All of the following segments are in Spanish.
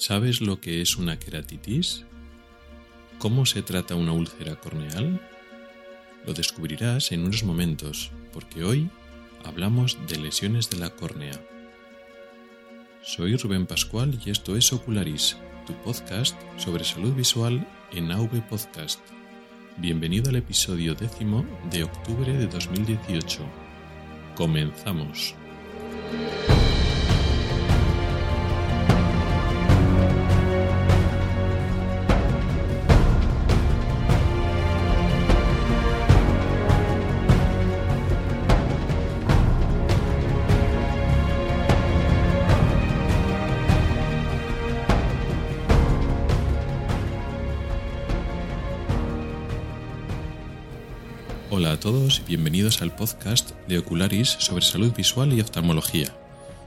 ¿Sabes lo que es una queratitis? ¿Cómo se trata una úlcera corneal? Lo descubrirás en unos momentos, porque hoy hablamos de lesiones de la córnea. Soy Rubén Pascual y esto es Ocularis, tu podcast sobre salud visual en AV Podcast. Bienvenido al episodio décimo de octubre de 2018. Comenzamos. Todos y bienvenidos al podcast de Ocularis sobre salud visual y oftalmología.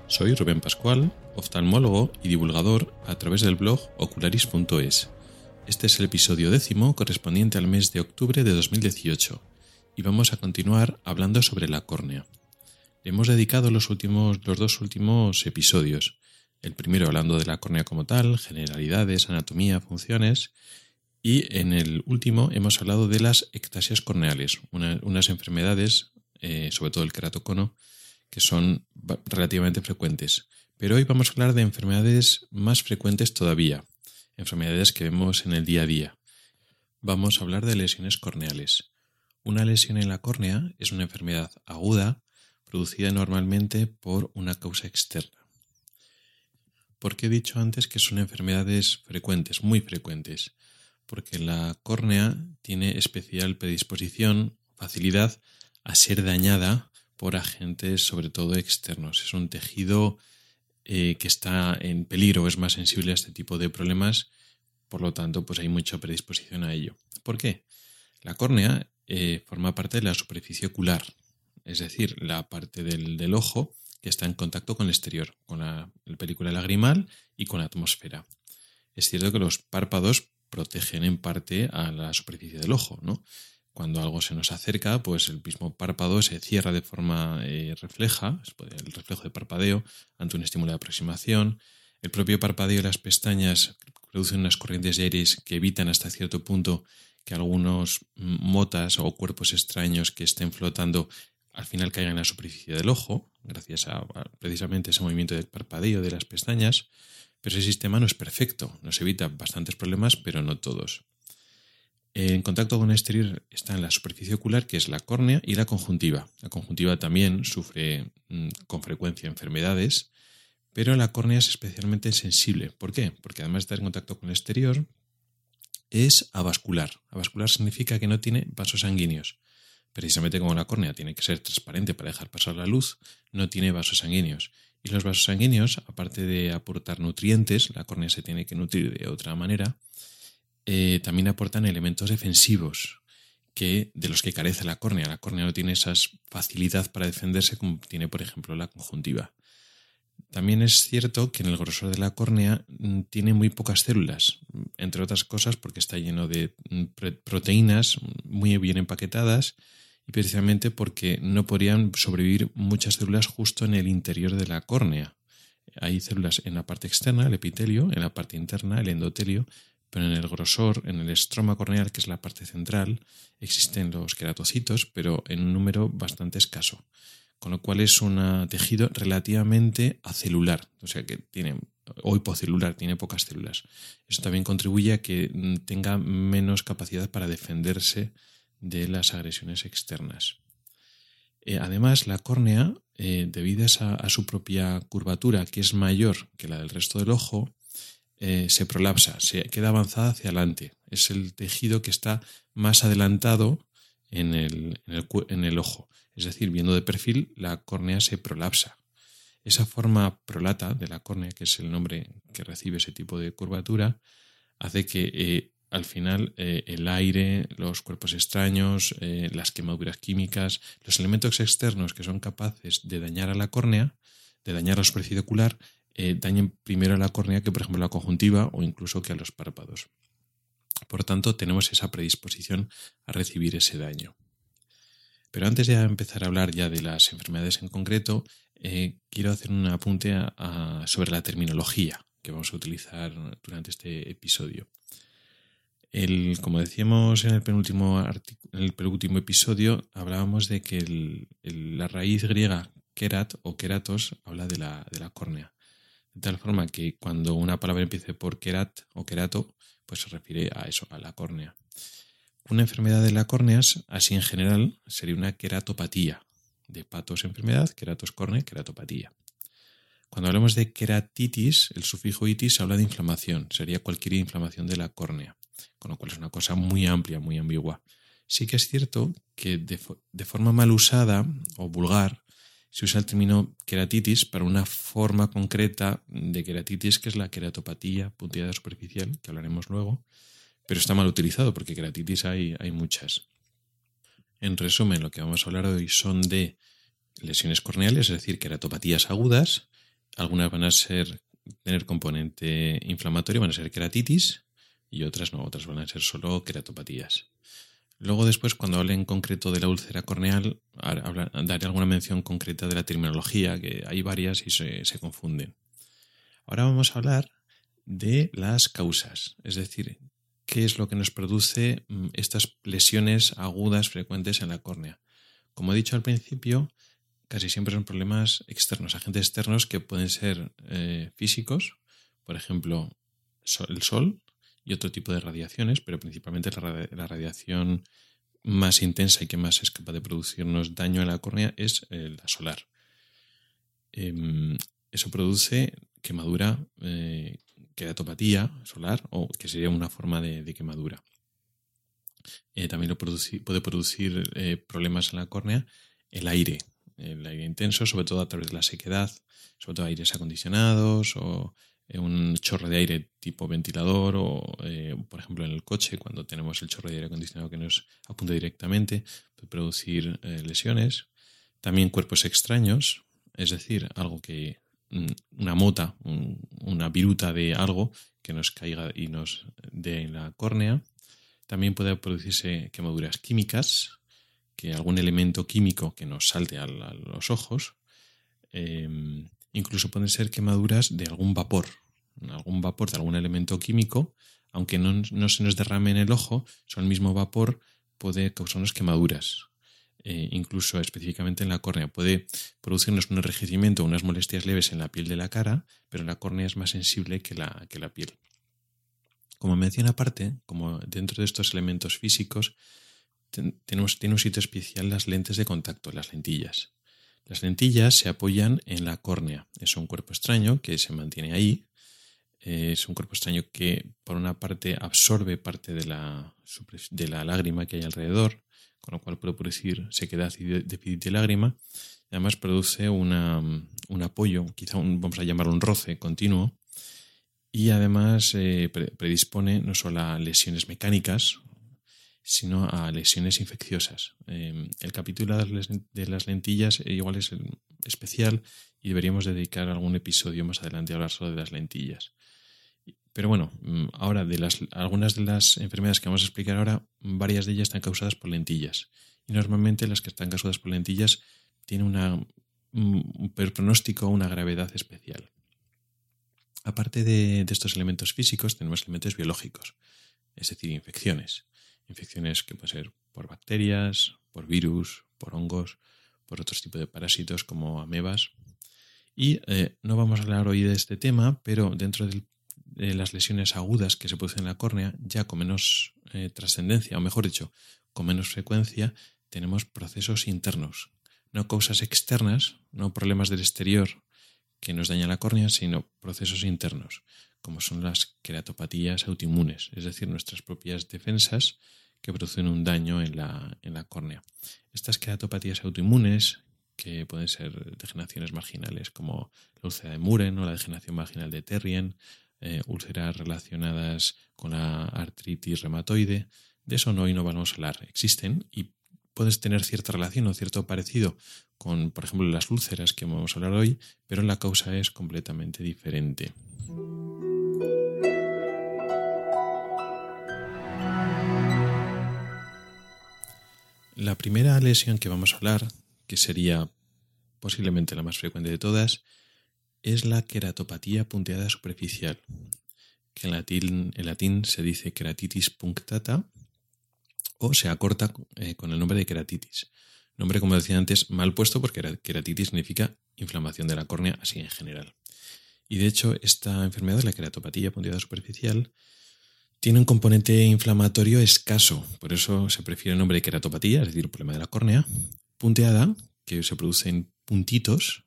Soy Rubén Pascual, oftalmólogo y divulgador a través del blog ocularis.es. Este es el episodio décimo correspondiente al mes de octubre de 2018 y vamos a continuar hablando sobre la córnea. Le hemos dedicado los, últimos, los dos últimos episodios. El primero hablando de la córnea como tal, generalidades, anatomía, funciones, y en el último hemos hablado de las ectasias corneales, unas enfermedades, eh, sobre todo el keratocono, que son relativamente frecuentes. Pero hoy vamos a hablar de enfermedades más frecuentes todavía, enfermedades que vemos en el día a día. Vamos a hablar de lesiones corneales. Una lesión en la córnea es una enfermedad aguda producida normalmente por una causa externa. ¿Por qué he dicho antes que son enfermedades frecuentes, muy frecuentes? Porque la córnea tiene especial predisposición, facilidad a ser dañada por agentes sobre todo externos. Es un tejido eh, que está en peligro, es más sensible a este tipo de problemas, por lo tanto pues hay mucha predisposición a ello. ¿Por qué? La córnea eh, forma parte de la superficie ocular, es decir, la parte del, del ojo que está en contacto con el exterior, con la, la película lagrimal y con la atmósfera. Es cierto que los párpados protegen en parte a la superficie del ojo, ¿no? Cuando algo se nos acerca, pues el mismo párpado se cierra de forma eh, refleja, el reflejo de parpadeo ante un estímulo de aproximación. El propio parpadeo y las pestañas producen unas corrientes de aire que evitan hasta cierto punto que algunos motas o cuerpos extraños que estén flotando al final caigan en la superficie del ojo, gracias a precisamente ese movimiento del parpadeo de las pestañas. Pero ese sistema no es perfecto, nos evita bastantes problemas, pero no todos. En contacto con el exterior está en la superficie ocular, que es la córnea, y la conjuntiva. La conjuntiva también sufre mm, con frecuencia enfermedades, pero la córnea es especialmente sensible. ¿Por qué? Porque además de estar en contacto con el exterior, es avascular. Avascular significa que no tiene vasos sanguíneos. Precisamente como la córnea tiene que ser transparente para dejar pasar la luz, no tiene vasos sanguíneos. Y los vasos sanguíneos, aparte de aportar nutrientes, la córnea se tiene que nutrir de otra manera, eh, también aportan elementos defensivos que, de los que carece la córnea. La córnea no tiene esa facilidad para defenderse como tiene, por ejemplo, la conjuntiva. También es cierto que en el grosor de la córnea mm, tiene muy pocas células, entre otras cosas porque está lleno de mm, proteínas muy bien empaquetadas y precisamente porque no podrían sobrevivir muchas células justo en el interior de la córnea. Hay células en la parte externa, el epitelio, en la parte interna, el endotelio, pero en el grosor, en el estroma corneal, que es la parte central, existen los queratocitos, pero en un número bastante escaso, con lo cual es un tejido relativamente acelular, o sea que tiene o hipocelular, tiene pocas células. Eso también contribuye a que tenga menos capacidad para defenderse de las agresiones externas. Eh, además, la córnea, eh, debido a, su propia curvatura, que es mayor que la del resto del ojo, eh, se prolapsa, se queda avanzada hacia adelante. Es el tejido que está más adelantado en el, en el ojo. Es decir, viendo de perfil, la córnea se prolapsa. Esa forma prolata de la córnea, que es el nombre que recibe ese tipo de curvatura, hace que al final eh, el aire, los cuerpos extraños, eh, las quemaduras químicas, los elementos externos que son capaces de dañar a la córnea, de dañar la superficie ocular, eh, dañen primero a la córnea que, por ejemplo, la conjuntiva o incluso que a los párpados. Por tanto, tenemos esa predisposición a recibir ese daño. Pero antes de empezar a hablar ya de las enfermedades en concreto, quiero hacer un apunte sobre la terminología que vamos a utilizar durante este episodio. Como decíamos en el penúltimo, episodio, hablábamos de que la raíz griega kerat o keratos habla de la, de la córnea. De tal forma que cuando una palabra empiece por kerat o kerato, pues se refiere a eso, a la córnea. Una enfermedad de la córnea, así en general, sería una queratopatía. De patos enfermedad, queratos córnea, queratopatía. Cuando hablamos de queratitis, el sufijo itis habla de inflamación, sería cualquier inflamación de la córnea con lo cual es una cosa muy amplia, muy ambigua. Sí que es cierto que de, forma mal usada o vulgar se usa el término queratitis para una forma concreta de queratitis que es la queratopatía punteada superficial, que hablaremos luego, pero está mal utilizado porque queratitis hay, hay muchas. En resumen, lo que vamos a hablar hoy son de lesiones corneales, es decir, queratopatías agudas. Algunas van a ser tener componente inflamatorio, van a ser queratitis, y otras no, otras van a ser solo queratopatías. Luego después, cuando hable en concreto de la úlcera corneal, daré alguna mención concreta de la terminología, que hay varias y se, se confunden. Ahora vamos a hablar de las causas, es decir, qué es lo que nos produce mm, estas lesiones agudas frecuentes en la córnea. Como he dicho al principio, casi siempre son problemas externos, agentes externos que pueden ser eh, físicos, por ejemplo, el sol, y otro tipo de radiaciones, pero principalmente la, radiación más intensa y que más es capaz de producirnos daño en la córnea es eh, la solar. Em, eso produce quemadura, eh, queratopatía solar, o que sería una forma de, quemadura. Eh, también lo puede producir problemas en la córnea el aire, el aire intenso, sobre todo a través de la sequedad, sobre todo aires acondicionados o eh, un chorro de aire tipo ventilador o, eh, por ejemplo, en el coche, cuando tenemos el chorro de aire acondicionado que nos apunta directamente, puede producir eh, lesiones. También cuerpos extraños, es decir, algo que mm, una mota, una viruta de algo que nos caiga y nos dé en la córnea. También puede producirse quemaduras químicas, que algún elemento químico que nos salte a, los ojos. Em, Incluso pueden ser quemaduras de algún vapor, algún vapor de algún elemento químico, aunque no, se nos derrame en el ojo, son el mismo vapor puede causarnos quemaduras. Eh, incluso específicamente en la córnea. Puede producirnos un enrejecimiento unas molestias leves en la piel de la cara, pero la córnea es más sensible que la, que la piel. Como mención aparte, como dentro de estos elementos físicos, tenemos, tiene un sitio especial las lentes de contacto, las lentillas. Las lentillas se apoyan en la córnea. Es un cuerpo extraño que se mantiene ahí. Es un cuerpo extraño que, por una parte, absorbe parte de la, lágrima que hay alrededor, con lo cual puede producir sequedad y déficit de lágrima. además produce un apoyo, quizá vamos a llamarlo un roce continuo, y además eh, predispone no solo a lesiones mecánicas, sino a lesiones infecciosas. Em, el capítulo de las lentillas eh, igual es especial y deberíamos dedicar algún episodio más adelante a hablar solo de las lentillas. Pero bueno, mm, ahora de las, algunas de las enfermedades que vamos a explicar ahora, varias de ellas están causadas por lentillas. Y normalmente las que están causadas por lentillas tienen una, un pronóstico, una gravedad especial. Aparte de estos elementos físicos, tenemos elementos biológicos, es decir, infecciones. Infecciones que pueden ser por bacterias, por virus, por hongos, por otros tipos de parásitos como amebas. Y eh, no vamos a hablar hoy de este tema, pero dentro de las lesiones agudas que se producen en la córnea, ya con menos eh, trascendencia, o mejor dicho, con menos frecuencia, tenemos procesos internos, no causas externas, no problemas del exterior que nos dañan la córnea, sino procesos internos, como son las queratopatías autoinmunes, es decir, nuestras propias defensas que producen un daño en la, en la córnea. Estas queratopatías autoinmunes, que pueden ser degeneraciones marginales como la úlcera de Muren o la degeneración marginal de Terrien, eh, úlceras relacionadas con la artritis reumatoide, de eso no hoy no vamos a hablar. Existen y puedes tener cierta relación o cierto parecido con, por ejemplo, las úlceras que vamos a hablar hoy, pero la causa es completamente diferente. La primera lesión que vamos a hablar, que sería posiblemente la más frecuente de todas, es la queratopatía punteada superficial, que en latín, se dice queratitis punctata o se acorta eh, con el nombre de queratitis. Nombre, como decía antes, mal puesto porque queratitis significa inflamación de la córnea así en general. Y de hecho, esta enfermedad, la queratopatía punteada superficial, tiene un componente inflamatorio escaso, por eso se prefiere el nombre de queratopatía, es decir, problema de la córnea, punteada, que se produce en puntitos,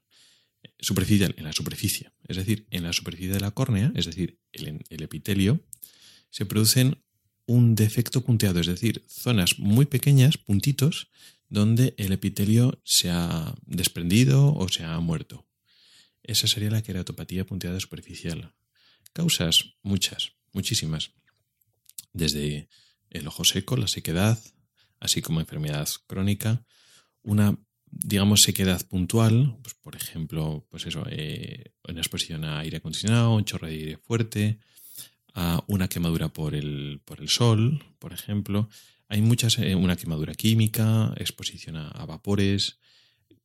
superficial, en la superficie, es decir, en la superficie de la córnea, es decir, el, el epitelio, se producen un defecto punteado, es decir, zonas muy pequeñas, puntitos, donde el epitelio se ha desprendido o se ha muerto. Esa sería la queratopatía punteada superficial. Causas muchas, muchísimas. Desde el ojo seco, la sequedad, así como enfermedad crónica, una, digamos, sequedad puntual, pues, por ejemplo, pues eso, eh, una exposición a aire acondicionado, un chorro de aire fuerte, una quemadura por el, por el sol, por ejemplo. Hay muchas, eh, una quemadura química, exposición a, vapores,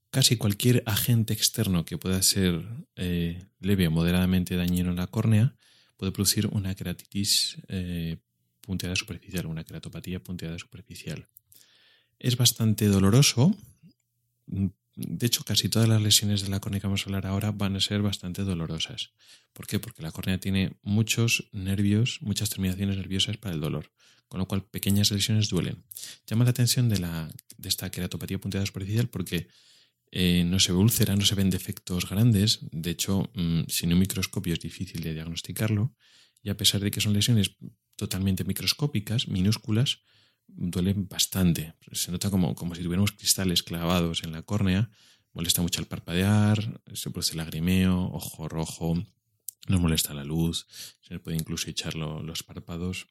casi cualquier agente externo que pueda ser eh, leve o moderadamente dañino en la córnea puede producir una queratitis punteada superficial, una queratopatía punteada superficial. Es bastante doloroso. De hecho, casi todas las lesiones de la córnea que vamos a hablar ahora van a ser bastante dolorosas. ¿Por qué? Porque la córnea tiene muchos nervios, muchas terminaciones nerviosas para el dolor con lo cual pequeñas lesiones duelen. Llama la atención de, la, de esta queratopatía punteada superficial porque eh, no se ve úlcera, no se ven defectos grandes, de hecho, mm, sin un microscopio es difícil de diagnosticarlo, y a pesar de que son lesiones totalmente microscópicas, minúsculas, duelen bastante. Se nota como, como si tuviéramos cristales clavados en la córnea, molesta mucho al parpadear, se produce lagrimeo, ojo rojo, nos molesta la luz, se puede incluso echar los párpados.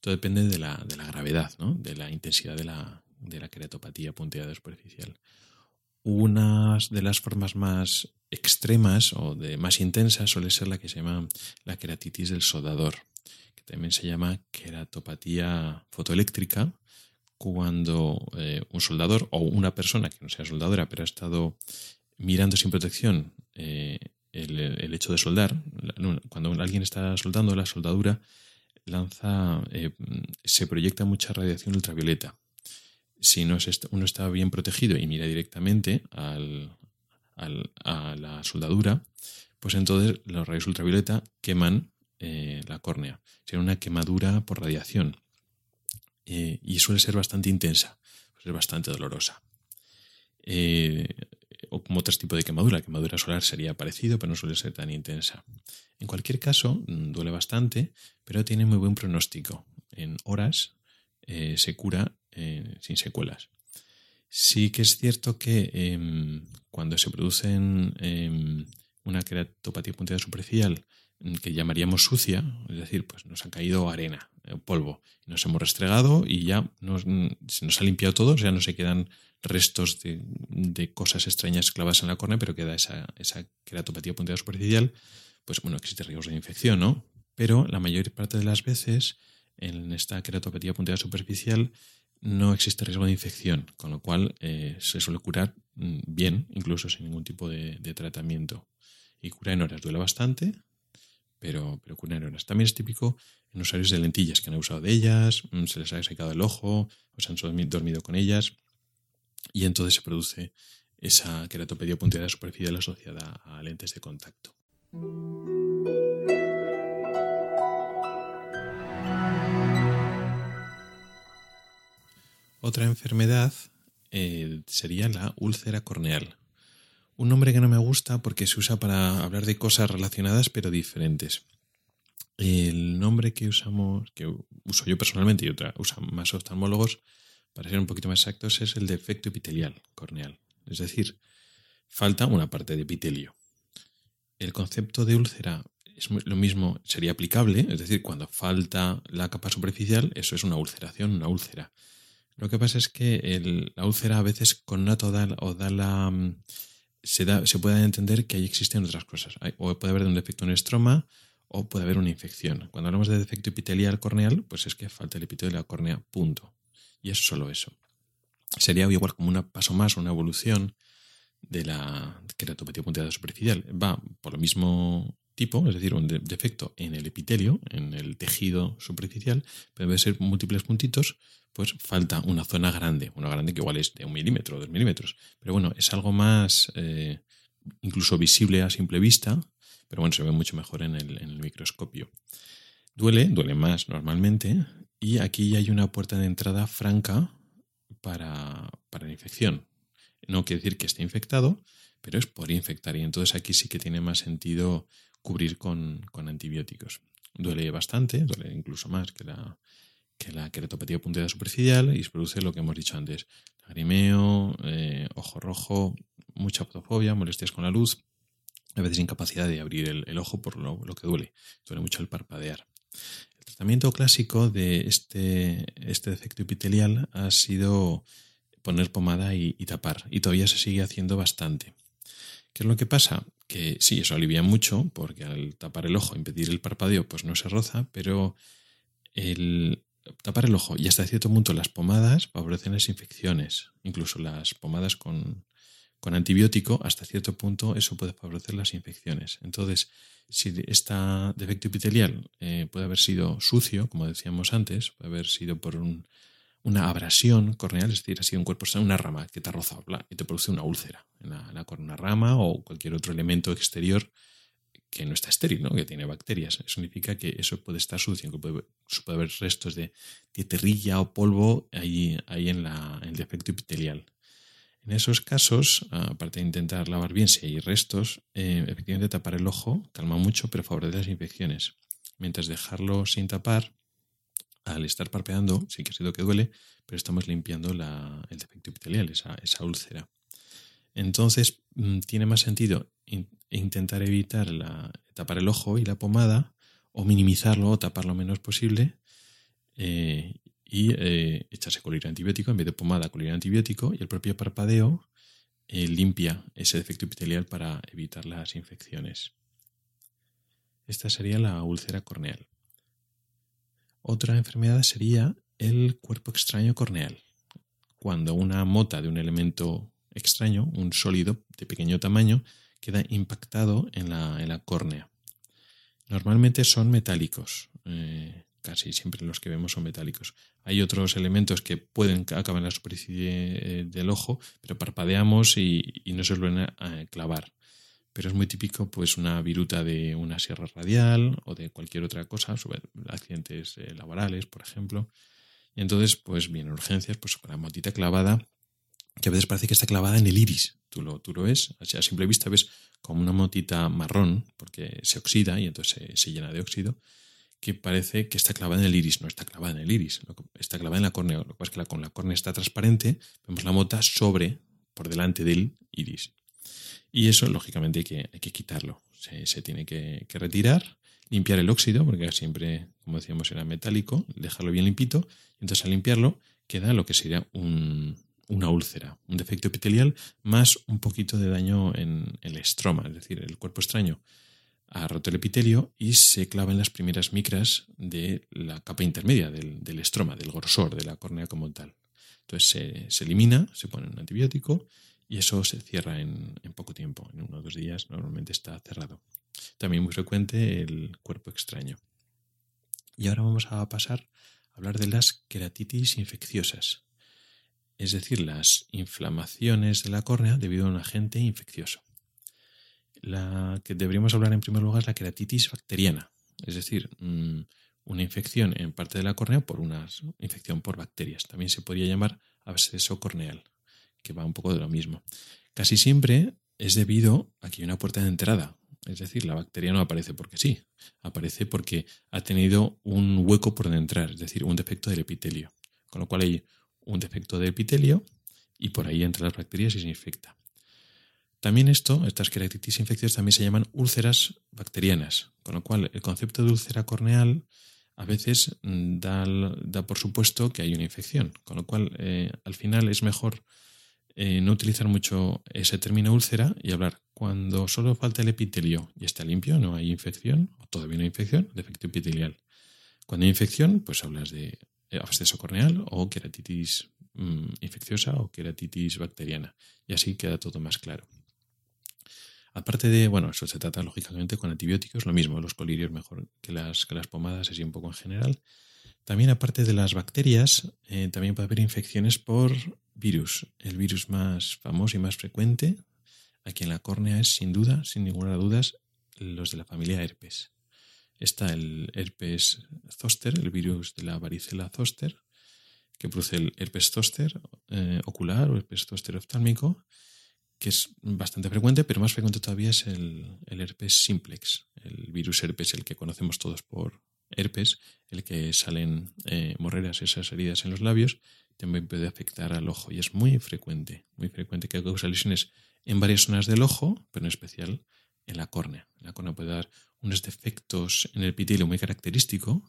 Todo depende de la, de la gravedad, ¿no? de la intensidad de la, de la queratopatía punteada superficial. Una de las formas más extremas o de más intensas suele ser la que se llama la queratitis del soldador, que también se llama queratopatía fotoeléctrica, cuando eh, un soldador o una persona que no sea soldadora pero ha estado mirando sin protección eh, el, hecho de soldar, cuando alguien está soldando la soldadura, lanza, eh, se proyecta mucha radiación ultravioleta. Si no uno está bien protegido y mira directamente a la soldadura, pues entonces los rayos ultravioleta queman eh, la córnea. Tiene una quemadura por radiación. Eh, y suele ser bastante intensa, es bastante dolorosa o como otro tipo de quemadura. La quemadura solar sería parecido, pero no suele ser tan intensa. En cualquier caso, mm, duele bastante, pero tiene muy buen pronóstico. En horas eh, se cura sin secuelas. Sí que es cierto que em, cuando se produce em, una queratopatía punteada superficial mm, que llamaríamos sucia, es decir, pues nos ha caído arena, eh, polvo, nos hemos restregado y ya mm, se nos ha limpiado todo, sea, no se quedan restos de, cosas extrañas clavadas en la córnea, pero queda esa, esa queratopatía superficial, pues bueno, existe riesgo de infección, ¿no? Pero la mayor parte de las veces en esta queratopatía punteada superficial no existe riesgo de infección, con lo cual eh, se suele curar mm, bien, incluso sin ningún tipo de, tratamiento. Y cura en horas, duele bastante, pero, pero cura en horas. También es típico en usuarios de lentillas que han usado de ellas, mm, se les ha secado el ojo, o se han dormido con ellas y entonces se produce esa queratopatía punteada superficial asociada a lentes de contacto. Otra enfermedad eh, sería la úlcera corneal. Un nombre que no me gusta porque se usa para hablar de cosas relacionadas pero diferentes. El nombre que usamos, que uso yo personalmente y otra usan más oftalmólogos, para ser un poquito más exactos, es el defecto epitelial corneal. Es decir, falta una parte de epitelio. El concepto de úlcera es lo mismo, sería aplicable, es decir, cuando falta la capa superficial, eso es una ulceración, una úlcera. Lo que pasa es que la úlcera a veces con da, o da la... Mm, se, da, se puede entender que ahí existen otras cosas. o puede haber un defecto en estroma o puede haber una infección. Cuando hablamos de defecto epitelial corneal, pues es que falta el epitelio de la córnea, punto. Y es solo eso. Sería igual como un paso más, una evolución de la queratopatía punteada superficial. Va por lo mismo tipo, es decir, un defecto en el epitelio, en el tejido superficial, pero debe ser múltiples puntitos, pues falta una zona grande, una grande que igual es de un milímetro dos milímetros. Pero bueno, es algo más eh, incluso visible a simple vista, pero bueno, se ve mucho mejor en el, en el microscopio. Duele, duele más normalmente, y aquí hay una puerta de entrada franca para, para la infección. No quiere decir que esté infectado, pero es por infectar. Y entonces aquí sí que tiene más sentido cubrir con, antibióticos. Duele bastante, duele incluso más que la, que la queratopatía punteada superficial y se produce lo que hemos dicho antes. Lagrimeo, eh, ojo rojo, mucha fotofobia, molestias con la luz, a veces incapacidad de abrir el, ojo por lo, que duele. Duele mucho el parpadear. El tratamiento clásico de este, este defecto epitelial ha sido poner pomada y, tapar, y todavía se sigue haciendo bastante. ¿Qué es lo que pasa? Que sí, eso alivia mucho, porque al tapar el ojo, impedir el parpadeo, pues no se roza, pero el tapar el ojo y hasta cierto punto las pomadas favorecen las infecciones, incluso las pomadas con, con antibiótico, hasta cierto punto eso puede favorecer las infecciones. Entonces, si este defecto epitelial eh, puede haber sido sucio, como decíamos antes, puede haber sido por un, una abrasión corneal, es decir, ha sido un cuerpo, una rama que te ha rozado y te produce una úlcera en la, una rama o cualquier otro elemento exterior que no está estéril, ¿no? que tiene bacterias. Eso significa que eso puede estar sucio, que puede, haber restos de, de, o polvo ahí, ahí en, la, en el defecto epitelial. En esos casos, aparte de intentar lavar bien si hay restos, eh, efectivamente tapar el ojo calma mucho, pero favorece las infecciones. Mientras dejarlo sin tapar, al estar parpeando, sí que ha sido que duele, pero estamos limpiando el defecto epitelial, esa, úlcera. Entonces, mm, tiene más sentido intentar evitar tapar el ojo y la pomada, o minimizarlo o tapar lo menos posible, eh, y eh, echarse colirio antibiótico en vez de pomada, colirio antibiótico, y el propio parpadeo eh, limpia ese defecto epitelial para evitar las infecciones. Esta sería la úlcera corneal. Otra enfermedad sería el cuerpo extraño corneal, cuando una mota de un elemento extraño, un sólido de pequeño tamaño, queda impactado en la, córnea. Normalmente son metálicos, eh, casi siempre los que vemos son metálicos. Hay otros elementos que pueden acabar en la superficie eh, del ojo, pero parpadeamos y, no se suelen eh, clavar pero es muy típico pues una viruta de una sierra radial o de cualquier otra cosa, sobre accidentes eh, laborales, por ejemplo. Y entonces, pues vienen urgencias, pues con la motita clavada, que a veces parece que está clavada en el iris. Tú lo, tú lo ves, así a simple vista ves como una motita marrón, porque se oxida y entonces se, llena de óxido, que parece que está clavada en el iris. No está clavada en el iris, está clavada en la córnea. Lo que pasa es que la, con la córnea está transparente, vemos la mota sobre, por delante del iris. Y eso, lógicamente, hay que, hay que quitarlo. Se, tiene que, retirar, limpiar el óxido, porque siempre, como decíamos, era metálico, dejarlo bien limpito. Entonces, al limpiarlo, queda lo que sería una úlcera, un defecto epitelial, más un poquito de daño en el estroma, es decir, el cuerpo extraño ha roto el epitelio y se clava en las primeras micras de la capa intermedia del, del estroma, del grosor de la córnea como tal. Entonces se, se elimina, se pone un antibiótico y eso se cierra en, poco tiempo, en uno o dos días normalmente está cerrado. También muy frecuente el cuerpo extraño. Y ahora vamos a pasar a hablar de las queratitis infecciosas, es decir, las inflamaciones de la córnea debido a un agente infeccioso. La que deberíamos hablar en primer lugar es la queratitis bacteriana, es decir, mm, una infección en parte de la córnea por una infección por bacterias. También se podría llamar absceso corneal que va un poco de lo mismo. Casi siempre es debido a que hay una puerta de entrada. Es decir, la bacteria no aparece porque sí, aparece porque ha tenido un hueco por entrar, es decir, un defecto del epitelio. Con lo cual hay un defecto del epitelio y por ahí entran las bacterias y se infecta. También esto, estas queratitis infecciosas también se llaman úlceras bacterianas, con lo cual el concepto de úlcera corneal a veces mm, da, da por supuesto que hay una infección, con lo cual eh, al final es mejor eh, no utilizar mucho ese término úlcera y hablar cuando solo falta el epitelio y está limpio, no hay infección, o todavía no hay infección, defecto epitelial. Cuando hay infección, pues hablas de absceso corneal o queratitis mm, infecciosa o queratitis bacteriana. Y así queda todo más claro. Aparte de, bueno, eso se trata lógicamente con antibióticos, lo mismo, los colirios mejor que las, que las pomadas, así un poco en general. También aparte de las bacterias, eh, también puede haber infecciones por virus. El virus más famoso y más frecuente aquí en la córnea es sin duda, sin ninguna duda, los de la familia herpes. Está el herpes zoster, el virus de la varicela zoster, que produce el herpes zoster eh, ocular o herpes zoster oftálmico, que es bastante frecuente, pero más frecuente todavía es el, herpes simplex, el virus herpes, el que conocemos todos por herpes, el que salen eh, morreras, esas heridas en los labios, también puede afectar al ojo y es muy frecuente, muy frecuente que causa lesiones en varias zonas del ojo, pero en especial en la córnea. La córnea puede dar unos defectos en el epitelio muy característico,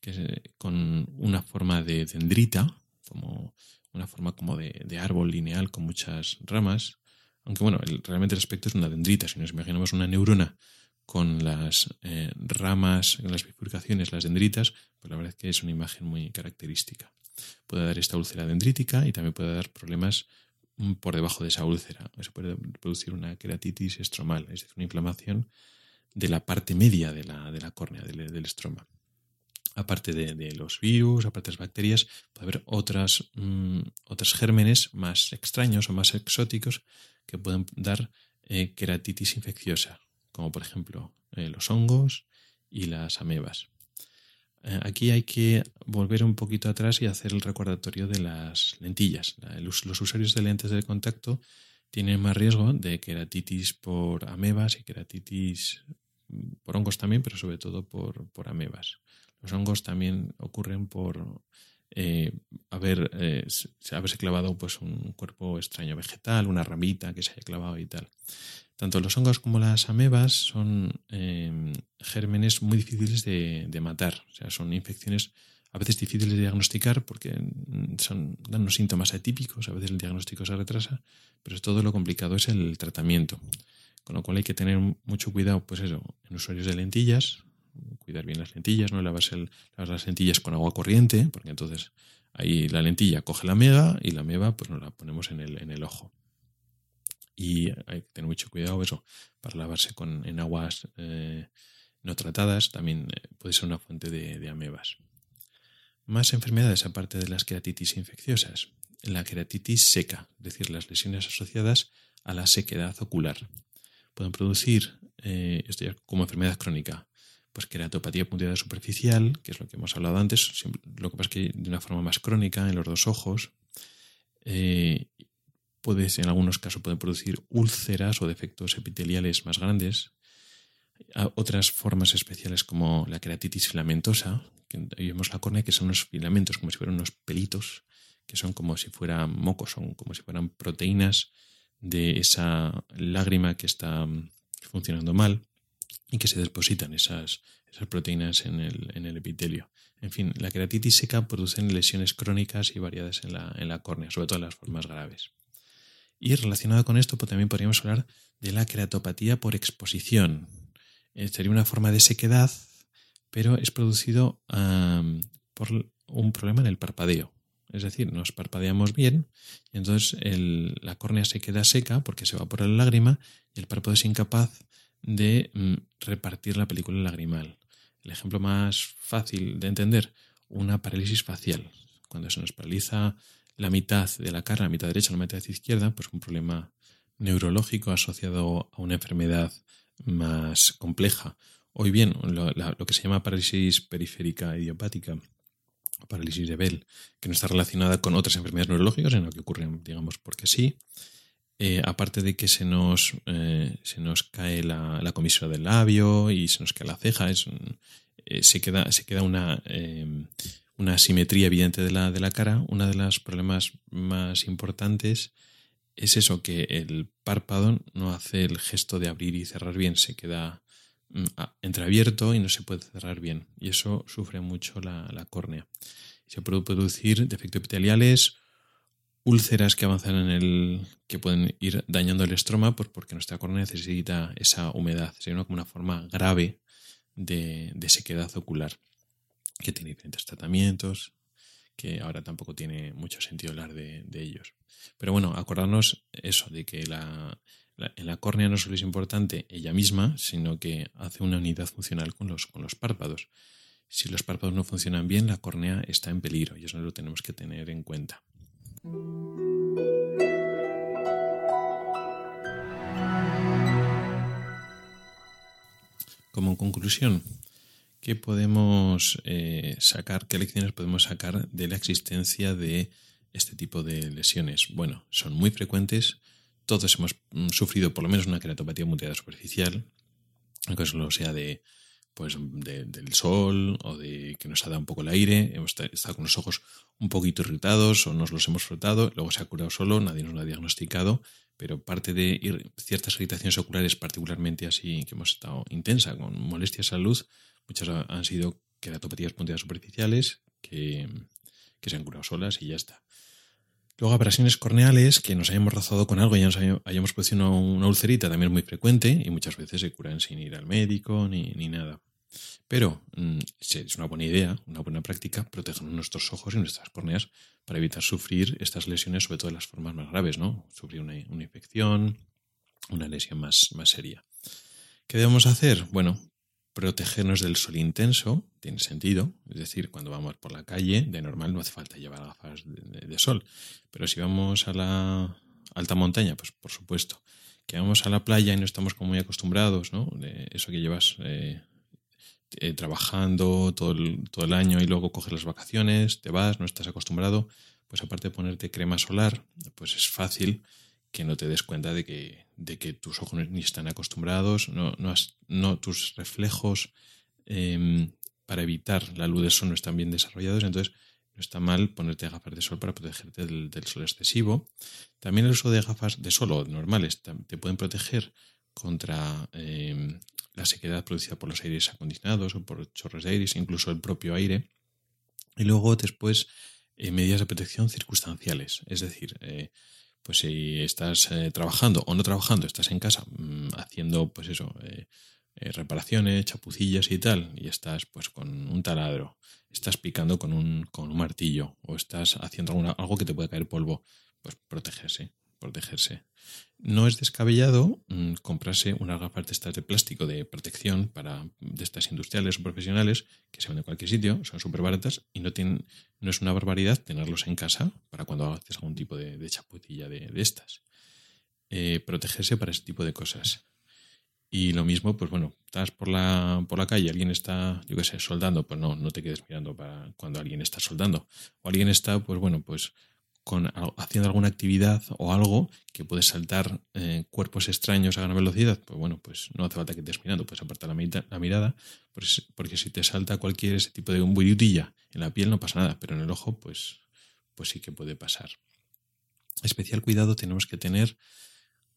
que es eh, con una forma de dendrita, como una forma como de, árbol lineal con muchas ramas. Aunque bueno, realmente el aspecto es una dendrita. Si nos imaginamos una neurona con las eh, ramas, las bifurcaciones, las dendritas, pues la verdad es que es una imagen muy característica. Puede dar esta úlcera dendrítica y también puede dar problemas Mm, por debajo de esa úlcera. Se puede producir una queratitis estromal, es decir, una inflamación de la parte media de la, de la córnea, del, estroma. Aparte de, los virus, aparte de las bacterias, puede haber otras, mm, otros gérmenes más extraños o más exóticos que pueden dar eh, queratitis infecciosa, como por ejemplo eh, los hongos y las amebas. Eh, aquí hay que volver un poquito atrás y hacer el recordatorio de las lentillas. Los usuarios de lentes de contacto tienen más riesgo de queratitis por amebas y queratitis por hongos también, pero sobre todo por, amebas. Los hongos también ocurren por eh, haber, eh, haberse clavado pues, un cuerpo extraño vegetal, una ramita que se haya clavado y tal. Tanto los hongos como las amebas son em, gérmenes muy difíciles de, matar. O sea, son infecciones a veces difíciles de diagnosticar porque son, dan unos síntomas atípicos, a veces el diagnóstico se retrasa, pero todo lo complicado es el tratamiento. Con lo cual hay que tener mucho cuidado, pues eso, en usuarios de lentillas, cuidar bien las lentillas, no lavarse las lentillas con agua corriente, porque entonces ahí la lentilla coge la mega y la meba pues nos la ponemos en el, ojo y hay que tener mucho cuidado eso para lavarse con, en aguas eh, no tratadas también eh, puede ser una fuente de, amebas. Más enfermedades aparte de las queratitis infecciosas. La queratitis seca, es decir, las lesiones asociadas a la sequedad ocular. Pueden producir, eh, esto ya como enfermedad crónica, pues queratopatía punteada superficial, que es lo que hemos hablado antes, lo que pasa es que de una forma más crónica en los dos ojos, en algunos casos pueden producir úlceras o defectos epiteliales más grandes. Otras formas especiales como la queratitis filamentosa, que vemos la córnea que son unos filamentos, como si fueran unos pelitos, que son como si fueran mocos, son como si fueran proteínas de esa lágrima que está mm, funcionando mal y que se depositan esas, esas proteínas en el, en el, epitelio. En fin, la queratitis seca produce lesiones crónicas y variadas en la, en la córnea, sobre todo en las formas graves. Y relacionado con esto, pues también podríamos hablar de la queratopatía por exposición. Eh, sería una forma de sequedad, pero es producido por un problema en el parpadeo. Es decir, nos parpadeamos bien y entonces la córnea se queda seca porque se evapora la lágrima y el párpado es incapaz de mm, repartir la película lagrimal. El ejemplo más fácil de entender, una parálisis facial. Cuando se nos paraliza la mitad de la cara, la mitad derecha, la mitad izquierda, pues un problema neurológico asociado a una enfermedad más compleja. Hoy bien, lo, que se llama parálisis periférica idiopática, parálisis de Bell, que no está relacionada con otras enfermedades neurológicas, sino que ocurren, digamos, porque sí. Eh, aparte de que se nos, eh, se nos cae la, la, comisura del labio y se nos cae la ceja, es, eh, se, queda, se queda una una simetría evidente de la, de la cara, uno de los problemas más importantes es eso, que el párpado no hace el gesto de abrir y cerrar bien, se queda mm, entreabierto y no se puede cerrar bien. Y eso sufre mucho la, córnea. Se puede producir defectos epiteliales, úlceras que avanzan en el. que pueden ir dañando el estroma pues porque nuestra córnea necesita esa humedad. Sería como una forma grave de, de sequedad ocular que tiene diferentes tratamientos, que ahora tampoco tiene mucho sentido hablar de, ellos. Pero bueno, acordarnos eso, de que la, en la córnea no solo es importante ella misma, sino que hace una unidad funcional con los, con los párpados. Si los párpados no funcionan bien, la córnea está en peligro y eso lo tenemos que tener en cuenta. Como conclusión, ¿qué podemos eh, sacar, qué lecciones podemos sacar de la existencia de este tipo de lesiones? Bueno, son muy frecuentes, todos hemos mm, sufrido por lo menos una queratopatía muteada superficial, aunque solo sea de pues del sol o de que nos ha dado un poco el aire, hemos estado con los ojos un poquito irritados o nos los hemos frotado, luego se ha curado solo, nadie nos lo ha diagnosticado, pero parte de ciertas irritaciones oculares, particularmente así que hemos estado intensa, con molestias a luz, muchas han sido queratopatías punteadas superficiales que, que se han curado solas y ya está. Luego abrasiones corneales que nos hayamos rozado con algo y nos hayamos puesto una, una, ulcerita también muy frecuente y muchas veces se curan sin ir al médico ni, ni nada. Pero mm, es una buena idea, una buena práctica, proteger nuestros ojos y nuestras córneas para evitar sufrir estas lesiones, sobre todo las formas más graves, ¿no? Sufrir una, infección, una lesión más, más seria. ¿Qué debemos hacer? Bueno, protegernos del sol intenso, tiene sentido, es decir, cuando vamos por la calle, de normal no hace falta llevar gafas de, sol, pero si vamos a la alta montaña, pues por supuesto, que vamos a la playa y no estamos como muy acostumbrados, ¿no? De eso que llevas eh, eh, trabajando todo el, todo el año y luego coges las vacaciones, te vas, no estás acostumbrado, pues aparte de ponerte crema solar, pues es fácil que no te des cuenta de que, de que tus ojos ni están acostumbrados, no, no, no tus reflejos em, para evitar la luz del sol no están bien desarrollados, entonces no está mal ponerte gafas de sol para protegerte del, sol excesivo. También el uso de gafas de sol normales te pueden proteger contra em, la sequedad producida por los aires acondicionados o por chorros de aire, incluso el propio aire. Y luego después eh, medidas de protección circunstanciales, es decir, eh, pues si estás eh, trabajando o no trabajando, estás en casa mm, haciendo, pues eso, eh, reparaciones, chapucillas y tal, y estás pues con un taladro, estás picando con un, con un martillo o estás haciendo algo que te puede caer polvo, pues protegerse, protegerse. No es descabellado mm, comprarse unas gafas de estas de plástico de protección para de estas industriales o profesionales que se venden en cualquier sitio, son súper baratas y no tienen, no es una barbaridad tenerlos en casa para cuando haces algún tipo de, de de, estas. Eh, protegerse para ese tipo de cosas. Y lo mismo, pues bueno, estás por la, por la calle, alguien está, yo qué sé, soldando, pues no, no te quedes mirando para cuando alguien está soldando. O alguien está, pues bueno, pues con, haciendo alguna actividad o algo que puede saltar eh, cuerpos extraños a gran velocidad, pues bueno, pues no hace falta que estés mirando, puedes apartar la, la mirada, porque, si te salta cualquier ese tipo de bullutilla en la piel no pasa nada, pero en el ojo pues, pues sí que puede pasar. Especial cuidado tenemos que tener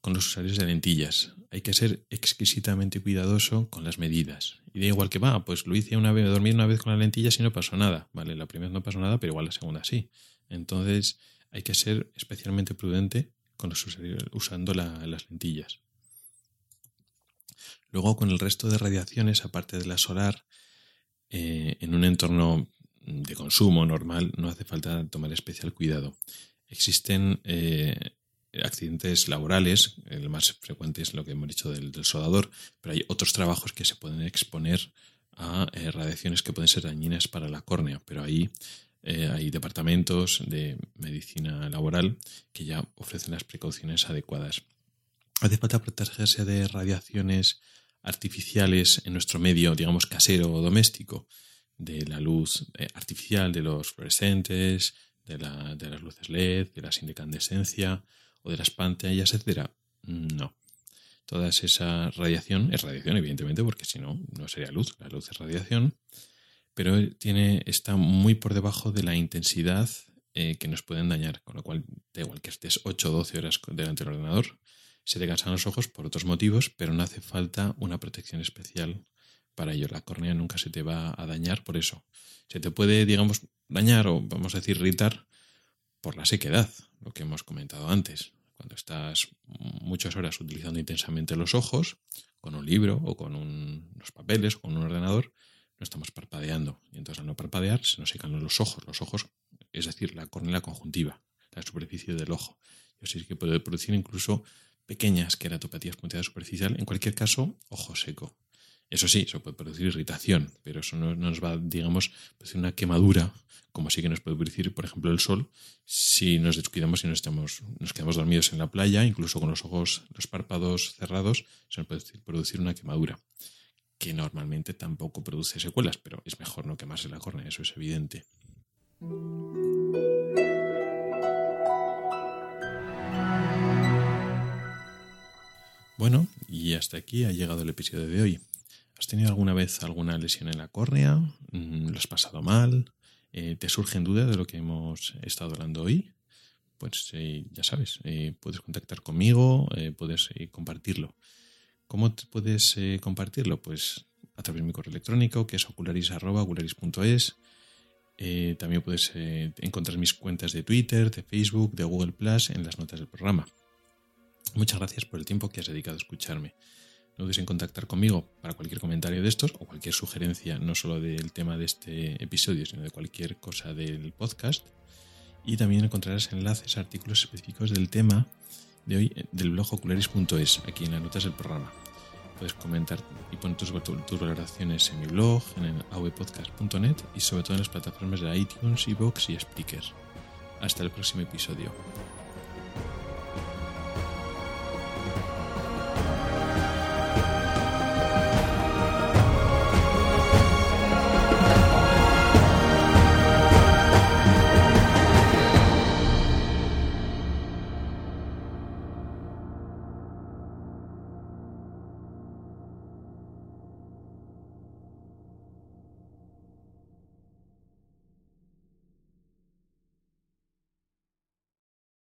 con los usuarios de lentillas. Hay que ser exquisitamente cuidadoso con las medidas. Y da igual que va, pues lo hice una vez, dormí una vez con las lentillas y no pasó nada. Vale, la primera no pasó nada, pero igual la segunda sí. Entonces, hay que ser especialmente prudente con los usando las lentillas. Luego, con el resto de radiaciones, aparte de la solar, eh, en un entorno de consumo normal no hace falta tomar especial cuidado. Existen eh, accidentes laborales, el más frecuente es lo que hemos dicho del, soldador, pero hay otros trabajos que se pueden exponer a eh, radiaciones que pueden ser dañinas para la córnea, pero ahí eh, hay departamentos de medicina laboral que ya ofrecen las precauciones adecuadas. Hace falta protegerse de radiaciones artificiales en nuestro medio, digamos, casero o doméstico, de la luz eh, artificial, de los fluorescentes, de, de las luces LED, de la incandescencia o de las pantallas, etcétera. No. Toda esa radiación es radiación, evidentemente, porque si no, no sería luz. La luz es radiación pero tiene, está muy por debajo de la intensidad eh, que nos pueden dañar, con lo cual da igual que estés 8 o 12 horas delante del ordenador, se te cansan los ojos por otros motivos, pero no hace falta una protección especial para ello. La córnea nunca se te va a dañar por eso. Se te puede, digamos, dañar o vamos a decir irritar por la sequedad, lo que hemos comentado antes. Cuando estás muchas horas utilizando intensamente los ojos, con un libro o con unos papeles o con un ordenador, no estamos parpadeando. Y entonces al no parpadear se nos secan los ojos. Los ojos es decir, la córnea conjuntiva, la superficie del ojo. Y así que puede producir incluso pequeñas queratopatías punteadas superficial. En cualquier caso, ojo seco. Eso sí, eso puede producir irritación, pero eso no, nos va, digamos, producir una quemadura, como sí que nos puede producir, por ejemplo, el sol, si nos descuidamos y nos, nos quedamos dormidos en la playa, incluso con los ojos, los párpados cerrados, se nos puede producir una quemadura, que normalmente tampoco produce secuelas, pero es mejor no quemarse la córnea, eso es evidente. Bueno, y hasta aquí ha llegado el episodio de hoy. ¿Has tenido alguna vez alguna lesión en la córnea? Mm, ¿Lo has pasado mal? Eh, ¿Te surgen dudas de lo que hemos estado hablando hoy? Pues eh, ya sabes, eh, puedes contactar conmigo, puedes compartirlo. ¿Cómo puedes compartirlo? Pues a través de mi correo electrónico, que es ocularis.ocularis.es. también puedes encontrar mis cuentas de Twitter, de Facebook, de Google Plus en las notas del programa. Muchas gracias por el tiempo que has dedicado a escucharme. No dudes en contactar conmigo para cualquier comentario de estos o cualquier sugerencia, no solo del tema de este episodio, sino de cualquier cosa del podcast. Y también encontrarás enlaces a artículos específicos del tema de hoy del blog ocularis.es, aquí en las notas del programa. Puedes comentar y poner tus, valoraciones en mi blog, en el avpodcast.net y sobre todo en las plataformas de iTunes, iVoox y Spreaker. Hasta el próximo episodio.